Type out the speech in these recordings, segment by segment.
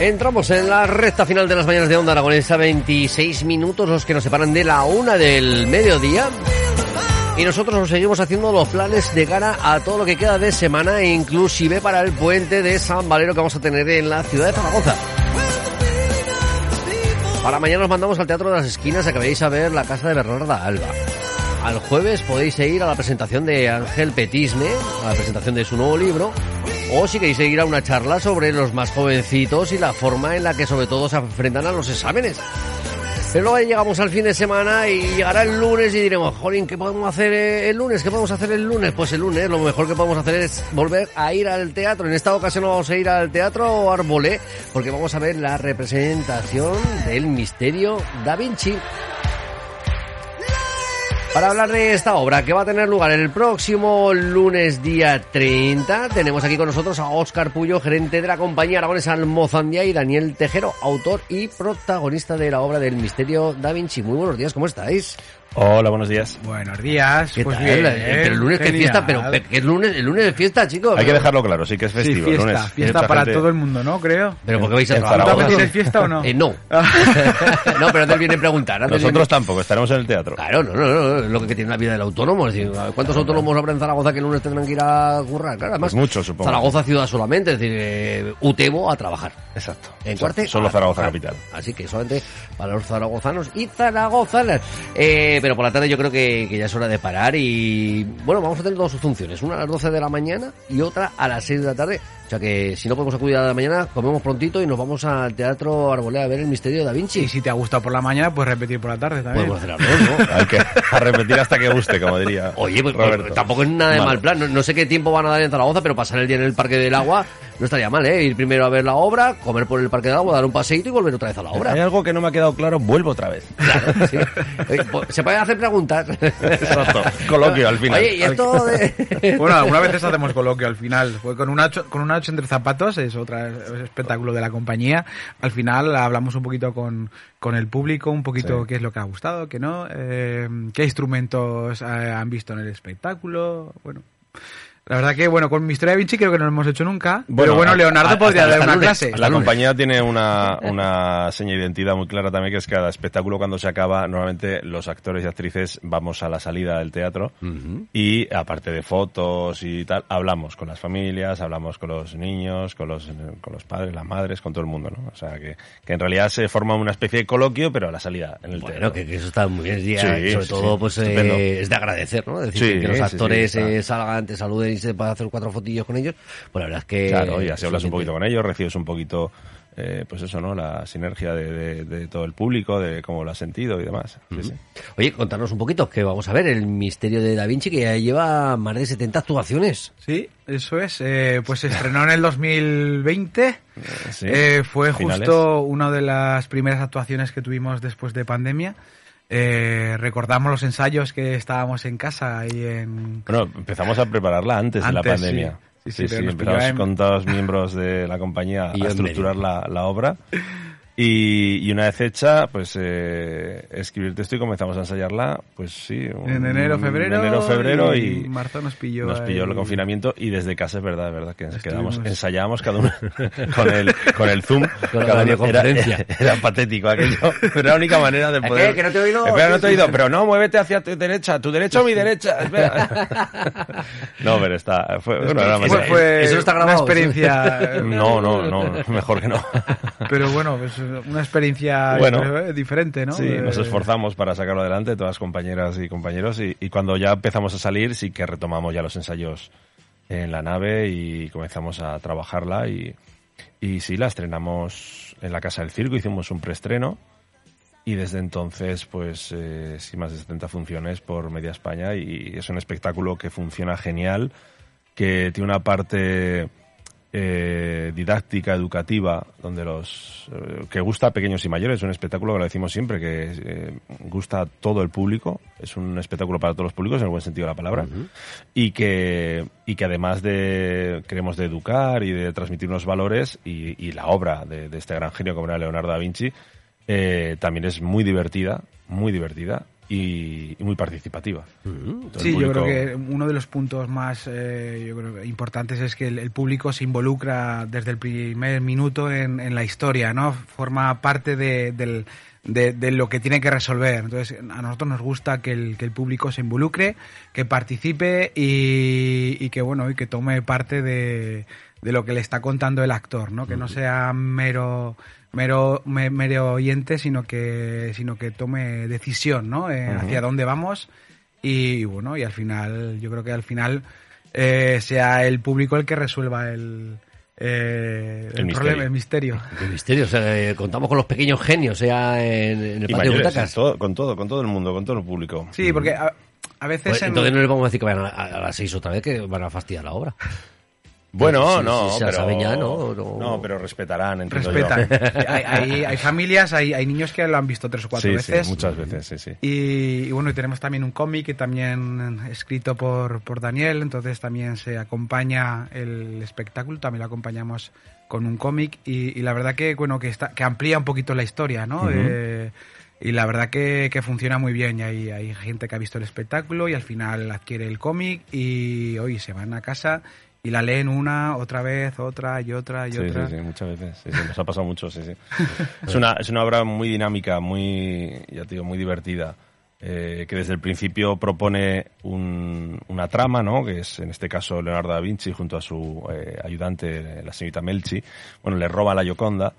Entramos en la recta final de las mañanas de Onda Aragonesa, 26 minutos los que nos separan de la una del mediodía. Y nosotros nos seguimos haciendo los planes de cara a todo lo que queda de semana, inclusive para el puente de San Valero que vamos a tener en la ciudad de Zaragoza. Para mañana nos mandamos al Teatro de las Esquinas a que veáis a ver la casa de Bernarda Alba. Al jueves podéis ir a la presentación de Ángel Petisme, a la presentación de su nuevo libro, o si queréis seguir a una charla sobre los más jovencitos y la forma en la que sobre todo se enfrentan a los exámenes. Pero luego llegamos al fin de semana y llegará el lunes y diremos, jolín, ¿qué podemos hacer el lunes? ¿Qué podemos hacer el lunes? Pues el lunes lo mejor que podemos hacer es volver a ir al teatro. En esta ocasión vamos a ir al teatro Arbolé porque vamos a ver la representación del misterio Da Vinci. Para hablar de esta obra que va a tener lugar el próximo lunes día 30, tenemos aquí con nosotros a Óscar Puyo, gerente de la compañía Aragones Almozandia y Daniel Tejero, autor y protagonista de la obra del misterio Da Vinci. Muy buenos días, ¿cómo estáis? Hola, buenos días. Buenos días. ¿Qué pues tal? bien, pero el lunes que es fiesta, pero que es lunes, el lunes es fiesta, chicos. Hay que dejarlo claro, sí que es Sí, festivo. fiesta, lunes. fiesta para gente- todo el mundo, ¿no? Creo. Pero ¿por qué vais a En ¿Tú trabajar? Tienes fiesta o no? Eh, no. no, pero antes viene a preguntar. antes Nosotros viene- tampoco, estaremos en el teatro. Claro, no, no, no, es lo que tiene la vida del autónomo. Es decir, ¿cuántos autónomos habrá en Zaragoza que el lunes tendrán que ir a currar? Claro, además, Pues muchos, supongo. Zaragoza ciudad solamente, es decir, eh, Utebo a trabajar. Exacto. En Cuarte, Solo Zaragoza capital. Así que solamente para los zaragozanos y zaragozanas. Eh, pero por la tarde yo creo que, ya es hora de parar y bueno, vamos a tener dos funciones, una a las 12 de la mañana y otra a las 6 de la tarde. O sea que si no podemos acudir a la mañana, comemos prontito y nos vamos al Teatro Arboleda a ver el misterio de Da Vinci. Y si te ha gustado por la mañana, puedes repetir por la tarde también. Podemos hacer dos, ¿no? Hay que a repetir hasta que guste, como diría Oye, pues, Roberto. pues, tampoco es nada de Vale. mal plan. No, no sé qué tiempo van a dar en Zaragoza, pero pasar el día en el Parque del Agua no estaría mal, ¿eh? Ir primero a ver la obra, comer por el Parque del Agua, dar un paseíto y volver otra vez a la obra. Hay algo que no me ha quedado claro, vuelvo otra vez. Claro, sí. Pues, Se pueden hacer preguntas. Exacto. Coloquio al final. Oye, y esto de... Bueno, algunas veces hacemos coloquio al final. Fue con una con una ocho entre zapatos, es otro espectáculo de la compañía. Al final hablamos un poquito con, con el público, un poquito Sí. qué es lo que ha gustado, qué no, eh, qué instrumentos eh, han visto en el espectáculo. Bueno, la verdad que, bueno, con mi historia de Vinci creo que no lo hemos hecho nunca. Bueno, pero bueno, a- Leonardo a- podría hasta- dar una lunes. clase. La compañía tiene una, una seña de identidad muy clara también, que es que cada espectáculo cuando se acaba, normalmente los actores y actrices vamos a la salida del teatro y aparte de fotos y tal, hablamos con las familias, hablamos con los niños, con los, con los padres, las madres, con todo el mundo, ¿no? O sea, que, que en realidad se forma una especie de coloquio, pero a la salida en el Bueno, teatro. que, que eso está muy bien. Sí, sobre sí, todo, sí. pues eh, es de agradecer, ¿no? Es decir, Sí, que los actores eh, salgan, te saluden y se puedan hacer cuatro fotillos con ellos. Pues la verdad es que... Claro, y así hablas un poquito con ellos, recibes un poquito, eh, pues eso, ¿no? La sinergia de, de- de todo el público, de cómo lo has sentido y demás. Sí, sí. Oye, contarnos un poquito, que vamos a ver el misterio de Da Vinci, que ya lleva más de 70 actuaciones. Sí, eso es. Eh, pues se estrenó en el 2020. Sí. Eh, fue Finales. justo una de las primeras actuaciones que tuvimos después de pandemia. Eh, recordamos los ensayos que estábamos en casa y en... Bueno, empezamos a prepararla antes, de la pandemia. sí. Sí, Sí, sí, sí, pero nos empezamos en- con todos los miembros de la compañía Y a estructurar la, la obra. Y, y una vez hecha, pues eh, escribir texto y comenzamos a ensayarla, pues sí. un- En enero, febrero. En enero, febrero y, marzo nos pilló. nos pilló el ahí. confinamiento y desde casa es verdad, es verdad que nos quedamos, ensayábamos cada uno con el, con el Zoom. Con la cada uno- era, videoconferencia. era patético aquello, pero era la única manera de ¿A poder... qué? ¿Que no te he oído? Espera, no te he oído, pero no, muévete hacia tu derecha, tu derecha o mi derecha, espera. no, pero está, fue, bueno, era Fue, más- fue Eso no está una grabado, experiencia... No, no, no, mejor que no. Pero bueno, pues una experiencia Bueno. eh, diferente, ¿no? Sí, nos esforzamos para sacarlo adelante, todas las compañeras y compañeros, y, y cuando ya empezamos a salir, sí que retomamos ya los ensayos en la nave y comenzamos a trabajarla y, Y sí, la estrenamos en la Casa del Circo, hicimos un preestreno y desde entonces, pues, eh, sí, más de 70 funciones por media España y es un espectáculo que funciona genial, que tiene una parte eh, didáctica, educativa, donde los eh, que gusta a pequeños y mayores, es un espectáculo que lo decimos siempre, que eh, gusta a todo el público, es un espectáculo para todos los públicos en el buen sentido de la palabra, y que y que además de queremos de educar y de transmitir unos valores y, y la obra de, de este gran genio como era Leonardo da Vinci eh, también es muy divertida, muy divertida y, y muy participativa. El Sí, yo creo que uno de los puntos más eh, yo creo importantes es que el, el público se involucra desde el primer minuto en, en la historia, ¿no? Forma parte de, del- de- de lo que tiene que resolver. Entonces, a nosotros nos gusta que el, que el público se involucre, que participe y, y que, bueno, y que tome parte de, de lo que le está contando el actor, ¿no? Que no sea mero mero me- mero oyente, sino que sino que tome decisión, ¿no? Eh, Hacia dónde vamos y bueno, y al final, yo creo que al final eh, sea el público el que resuelva el, eh, El misterio. problema, el misterio. Qué misterio, o sea, eh, contamos con los pequeños genios, sea en, en el y patio de mayores, butacas. todo- con todo, con todo el mundo, con todo el público. Sí, porque a, a veces Pues en- entonces no les vamos a decir que vayan a, a las seis otra vez, que van a fastidiar la obra. Bueno, Sí, no, sí, pero, saben ya, ¿no? No. No, pero respetarán, entiendo respetan. yo. hay, hay, hay familias, hay, hay niños que lo han visto tres o cuatro Sí, veces. sí, muchas veces, sí, sí. Y, y bueno, y tenemos también un cómic que también escrito por, por Daniel, entonces también se acompaña el espectáculo, también lo acompañamos con un cómic y, y la verdad que bueno que está que amplía un poquito la historia, ¿no? Eh, y la verdad que, que funciona muy bien y hay, hay gente que ha visto el espectáculo y al final adquiere el cómic y hoy se van a casa y la leen una, otra vez, otra y otra y Sí, otra. sí, sí, muchas veces. Sí, sí, nos ha pasado mucho, sí, sí. Es una, es una obra muy dinámica, muy, ya te digo, muy divertida. eh, que desde el principio propone un- una trama, ¿no? Que es, en este caso, Leonardo da Vinci junto a su eh, ayudante, la señorita Melchi. Bueno, le roba la Gioconda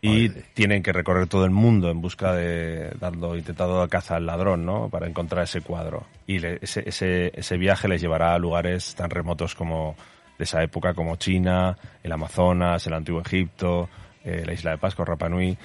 y tienen que recorrer todo el mundo en busca de dando intentando caza al ladrón, ¿no? Para encontrar ese cuadro. Y le- ese, ese, ese viaje les llevará a lugares tan remotos como de esa época como China, el Amazonas, el Antiguo Egipto, eh, la isla de Pascua, Rapa Nui.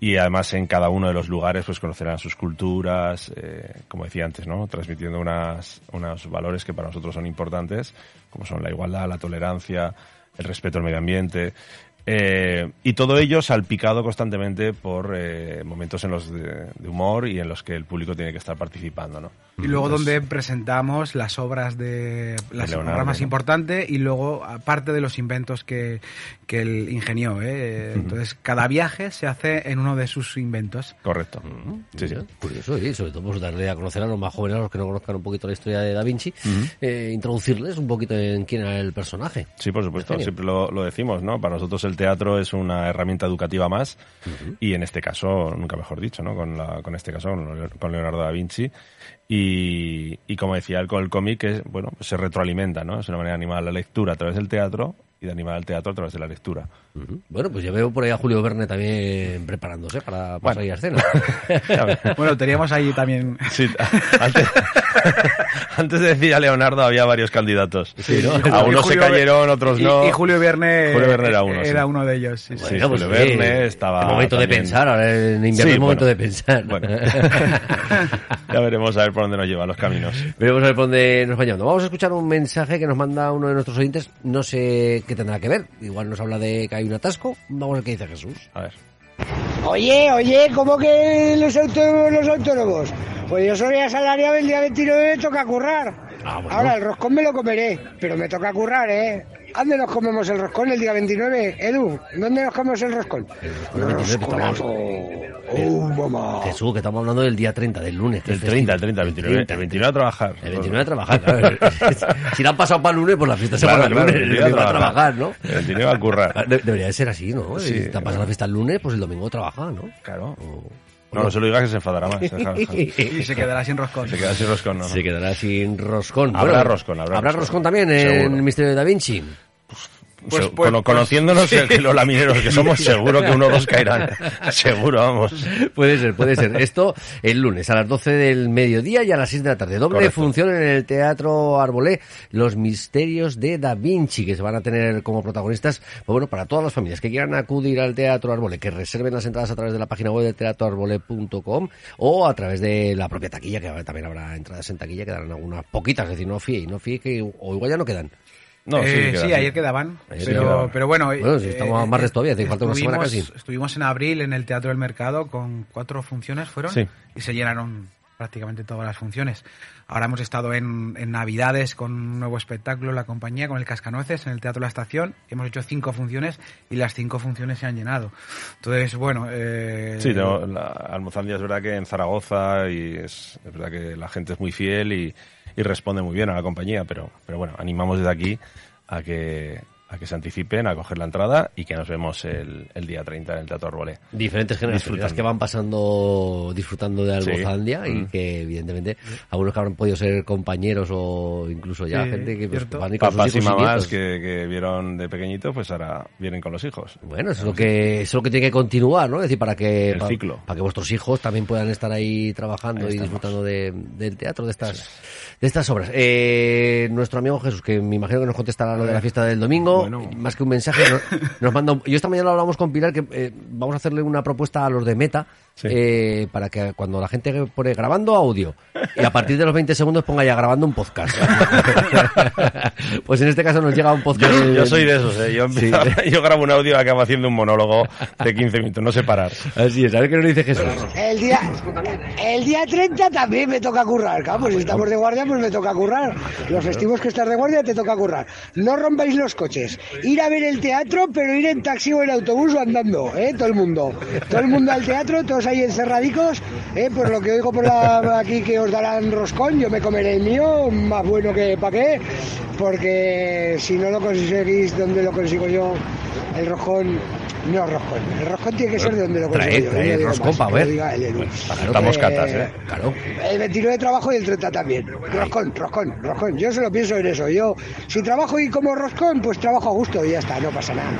Y además en cada uno de los lugares pues conocerán sus culturas, eh, como decía antes, ¿no? Transmitiendo unas, unos valores que para nosotros son importantes, como son la igualdad, la tolerancia, el respeto al medio ambiente. Eh, y todo ello salpicado constantemente por eh, momentos en los de, de humor y en los que el público tiene que estar participando, ¿no? Y luego Entonces, donde presentamos las obras de las obras más ¿no? importantes y luego aparte de los inventos que, que él ingenió. ¿eh? Entonces cada viaje se hace en uno de sus inventos. Correcto. Sí, sí. Mira, Curioso, y sobre todo pues, darle a conocer a los más jóvenes, a los que no conozcan un poquito la historia de Da Vinci, eh, introducirles un poquito en quién era el personaje. Sí, por supuesto, siempre lo, lo decimos, ¿no? Para nosotros el teatro es una herramienta educativa más y en este caso, nunca mejor dicho, ¿no? Con, la, con este caso, con Leonardo da Vinci. Y, y como decía con el cómic, bueno, se retroalimenta, ¿no? Es una manera de animar la lectura a través del teatro y de animar al teatro a través de la lectura. Ujú. Bueno, pues ya veo por ahí a Julio Verne también preparándose para pasar ahí a escena. Bueno, teníamos ahí también... Sí, antes, antes de decir a Leonardo había varios candidatos. Sí, ¿no? A unos se cayeron, otros y- no. Y, Julio Verne, Julio Verne era uno, sí. Era uno de ellos. sí, sí. Sí, Bueno, pues, Julio Verne estaba El momento de también- pensar, ahora en invierno Sí, es momento bueno. de pensar. Bueno, ya veremos a ver por dónde nos llevan los caminos. Veremos a ver por dónde nos vayamos. Vamos a escuchar un mensaje que nos manda uno de nuestros oyentes. No sé qué tendrá que ver. Igual nos habla de que hay un atasco. Vamos a ver qué dice Jesús. A ver. Oye, oye, ¿cómo que los autónomos, los autónomos? Pues yo soy asalariado el día 29 me toca currar. Ah, bueno. Ahora el roscón me lo comeré, pero me toca currar, ¿eh? ¿Dónde nos comemos el roscón el día 29, Edu? ¿Dónde nos comemos el roscón? el 29, Rosconazo. Oh, mamá. Jesús, que estamos hablando del día 30, del lunes. que El es 30, el festivo. 30, el 29, el 29 a trabajar. El 29 a trabajar, claro. si la han pasado para el lunes, pues la fiesta se Claro, va para el lunes. el El 29 domingo a trabajar, ¿no? El 29 a currar. De- debería de ser así, ¿no? Sí, si te ha pasado la fiesta el lunes, pues el domingo trabaja, ¿no? Claro. No, no se lo digas que se enfadará más. Y se quedará sin roscón. Se queda sin roscón, no. Se quedará sin roscón. Habrá roscón, habrá Habrá roscón. roscón también en Seguro. el Misterio de Da Vinci. Pues- Se- pues- cono- pues- conociéndonos sí. los lamineros que somos, seguro que uno o dos caerán. seguro, vamos. Puede ser, puede ser. Esto el lunes a las 12 del mediodía y a las 6 de la tarde. Doble Correcto. función en el Teatro Arbolé, Los Misterios de Da Vinci, que se van a tener como protagonistas, pues bueno, para todas las familias que quieran acudir al Teatro Arbolé, que reserven las entradas a través de la página web de teatroarbolé.com o a través de la propia taquilla, que también habrá entradas en taquilla, quedarán algunas poquitas, es decir, no fíe, no fíe que, o igual ya no quedan. No, sí, Eh, sí, ayer quedaban. Ayer pero, quedaban. pero bueno. eh, Bueno, si estamos a martes todavía, hace falta una semana estuvimos- casi. Estuvimos en abril en el Teatro del Mercado con cuatro funciones, ¿fueron? Sí. Y se llenaron prácticamente todas las funciones. Ahora hemos estado en, en Navidades con un nuevo espectáculo, la compañía, con el Cascanueces, en el Teatro La Estación. Hemos hecho cinco funciones y las cinco funciones se han llenado. Entonces, bueno... Eh, Sí, tengo la Almozandia es verdad que en Zaragoza y es, es verdad que la gente es muy fiel y, y responde muy bien a la compañía, pero, pero bueno, animamos desde aquí a que, a que se anticipen, a coger la entrada y que nos vemos el, el día 30 en el Teatro Arbolé. Diferentes generaciones que van pasando, disfrutando de Sí. Almozandia y Mm. que evidentemente algunos que habrán podido ser compañeros o incluso ya Sí, gente que pues, van a ir con sus Papás y hijos y mamás nietos. que, que vieron de pequeñito, pues ahora vienen con los hijos. Bueno, eso es lo que eso es lo que tiene que continuar, ¿no? Es decir, para que El para, ciclo. para que vuestros hijos también puedan estar ahí trabajando Ahí y disfrutando de- del teatro de estas de estas obras. Eh, nuestro amigo Jesús, que me imagino que nos contestará lo de la fiesta del domingo, Bueno. más que un mensaje, nos, nos manda. un- yo esta mañana lo hablamos con Pilar que eh, vamos a hacerle una propuesta a los de Meta. Sí. eh, para que cuando la gente pone grabando audio y a partir de los 20 segundos ponga ya grabando un podcast. pues en este caso nos llega un podcast. Yo, soy de esos, ¿eh? Yo, Sí. empiezo- yo grabo un audio y acabo haciendo un monólogo de 15 minutos, no sé parar. Así es, a ver qué nos dice Jesús. El día, el día 30 también me toca currar, claro, pues si estamos de guardia, pues me toca currar. Los festivos que estás de guardia te toca currar. No rompáis los coches. Ir a ver el teatro, pero ir en taxi o en autobús o andando, ¿eh? Todo el mundo. Todo el mundo al teatro, todos ahí encerradicos, ¿eh? Por lo que oigo por la, aquí que os darán roscón, yo me comeré el mío, más bueno que para qué, porque si no lo conseguís donde lo consigo yo, el roscón, no roscón. El roscón tiene que ser de donde lo consigo Trae, yo. trae roscón más, pa' que ver. Estamos Eh, catas, ¿eh? Claro. El 29 trabajo y el 30 también. Roscón, roscón, roscón. Yo solo pienso en eso. Yo, si trabajo y como roscón, pues trabajo a gusto y ya está, no pasa nada.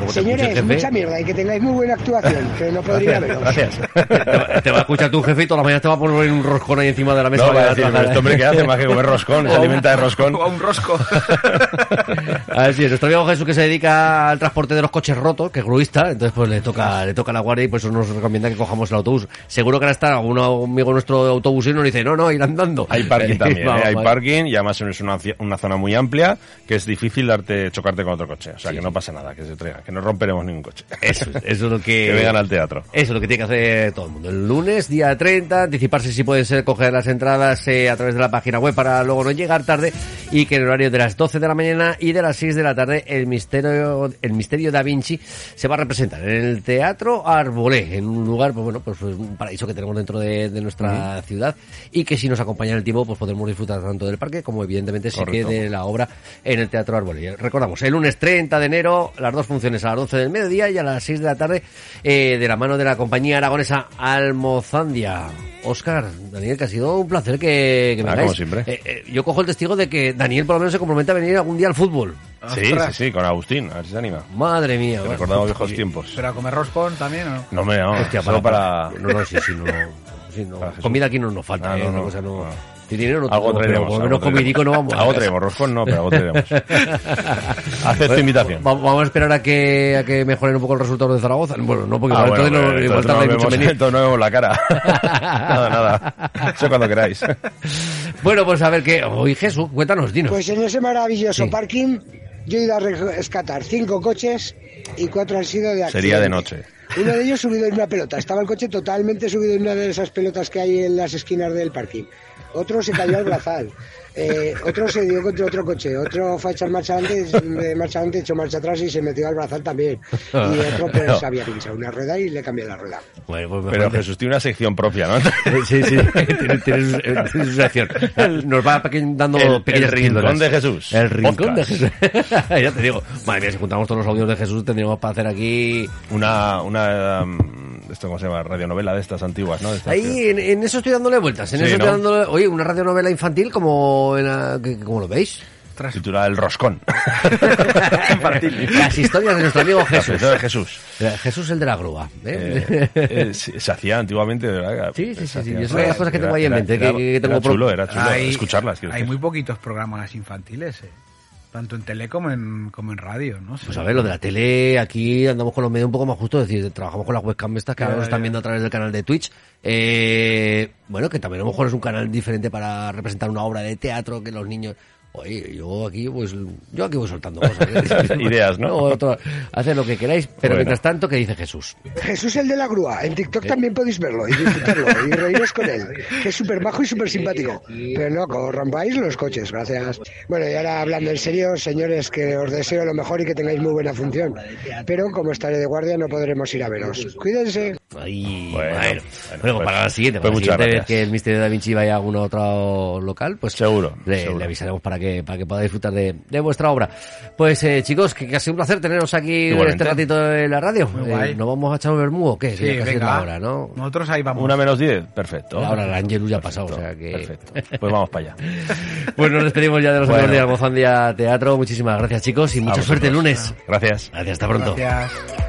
Pues, Señores, mucha mierda y que tengáis muy buena actuación, que no podría veros. Gracias. te, va, te va a escuchar tu jefe y todas las mañanas te va a poner un roscón ahí encima de la mesa. No, para a decir, este hombre que hace más que comer roscón, se alimenta de roscón. O a un rosco. Así es, nuestro amigo Jesús que se dedica al transporte de los coches rotos, que es gruista, entonces pues le toca, le toca la guardia y por eso nos recomienda que cojamos el autobús. Seguro que ahora está algún amigo nuestro autobusero y nos dice, no, no, ir andando. Hay parking también, ¿eh? Vamos, hay vale. parking y además es una, una zona muy amplia que es difícil darte chocarte con otro coche. O sea, que no pasa nada, que se traiga, que no romperemos ningún coche. Eso, es- eso es lo que... que vengan al teatro. Eso es lo que tiene que hacer todo el mundo. El lunes, día 30, anticiparse si puede ser, coger las entradas eh, a través de la página web para luego no llegar tarde y que en el horario de las 12 de la mañana y de las 6 de la tarde el misterio, el misterio da Vinci se va a representar en el Teatro Arbolé, en un lugar, pues bueno, pues, un paraíso que tenemos dentro de, de nuestra ciudad y que si nos acompaña el tiempo, pues podremos disfrutar tanto del parque como evidentemente sí que de la obra en el Teatro Arbolé. Recordamos, el lunes 30 de enero, las dos funciones a las 12 del mediodía y a las 6 de la tarde eh, de la mano de la compañía aragonesa Almozandia. Oscar, Daniel, que ha sido un placer que, que Ah, vengáis. como siempre. Eh, eh, yo cojo el testigo de que Daniel por lo menos se compromete a venir algún día al fútbol. Sí, sí, sí, con Agustín, a ver si se anima. Madre mía. Bueno. recordamos viejos tiempos. Pero a comer roscón también, ¿o no? No me no, Hostia, solo para... No, no, sí, sí, no. sí, no. Para. Comida aquí no nos falta, Ah, eh, no, no, cosa no. no. Si dinero no Algo tenemos, pero traeremos. por lo algo menos comidico no vamos. Algo traeremos, roscón no, pero algo traeremos. Acepto invitación. Va- Vamos a esperar a que, a que mejoren un poco el resultado de Zaragoza. Bueno, no, porque Ah, bueno, entonces no- entonces no mucho vemos- venir. entonces no vemos la cara. nada, nada. Eso cuando queráis. Bueno, pues a ver qué. Hoy Jesús, cuéntanos, dinos. Pues en ese maravilloso Sí. parking, yo he ido a rescatar cinco coches y cuatro han sido de accidente. Sería de noche. Uno de ellos subido en una pelota. Estaba el coche totalmente subido en una de esas pelotas que hay en las esquinas del parking. Otro se cayó al brazal. Eh, otro se dio contra otro coche. Otro fue a echar marcha adelante, de marcha adelante, echó marcha atrás y se metió al brazal también. Y otro pues había pinchado una rueda y le cambié la rueda. Bueno, pues Pero Jesús tiene una sección propia, ¿no? Sí, sí, tiene, tiene su- tiene su sección. Nos va dando El- pequeñas el rincón píldoras. de Jesús. El rincón de. Jesús. ya te digo, madre mía, si juntamos todos los audios de Jesús, tendríamos para hacer aquí. Una, una, um, esto cómo se llama, radionovela de estas antiguas, ¿no? Estas que- Ahí, en, en eso estoy dándole vueltas. En Sí, eso ¿no? estoy dándole. Oye, una radionovela infantil, como, en la- que- como lo veis? Titulada El Roscón. Las historias de nuestro amigo Jesús. Jesús. de Jesús. Eh, Jesús el de la grúa. ¿eh? Eh, eh, se hacía antiguamente, de verdad. Sí, sí, sí, sí, es una de las cosas que tengo ahí en mente, Era, que- que tengo chulo, era chulo Hay- escucharlas. Hay decir. muy poquitos programas infantiles, eh. Tanto en tele como en, como en radio, ¿no? Pues a ver, lo de la tele, aquí andamos con los medios un poco más justos, es decir, trabajamos con las webcam estas que ahora nos están viendo a través del canal de Twitch. Eh, bueno, que también a lo mejor es un canal diferente para representar una obra de teatro que los niños... Oye, yo aquí pues yo aquí voy soltando cosas. ¿eh? Ideas, ¿no? otro- haced lo que queráis, pero Bueno. mientras tanto, ¿qué dice Jesús? Jesús el de la grúa. En TikTok también podéis verlo y disfrutarlo y reíros con él. Que es súper majo y súper simpático. Pero no, corrompáis los coches, gracias. Bueno, y ahora hablando en serio, señores, que os deseo lo mejor y que tengáis muy buena función. Pero como estaré de guardia no podremos ir a veros. Cuídense. Ay, Bueno, bueno, bueno, Bueno, pues- para la siguiente, pues para la muchas siguiente vez gracias. que el Misterio de Da Vinci vaya a algún otro local, pues Seguro, le, seguro. le avisaremos para que para que pueda disfrutar de, de vuestra obra. Pues eh, chicos, que, que ha sido un placer teneros aquí Igualmente. este ratito en la radio. Eh, guay. ¿Nos vamos a echar un vermú o qué? Sí, ya casi venga. la hora, ¿no? Nosotros ahí vamos. Una menos 10, perfecto. La hora del Angelus ya ha pasado, o sea que... Perfecto. Pues vamos para allá. Pues nos despedimos ya de los Bueno. amigos de Almozandia Teatro. Muchísimas gracias chicos y mucha suerte el lunes. Gracias. Gracias, hasta pronto. Gracias.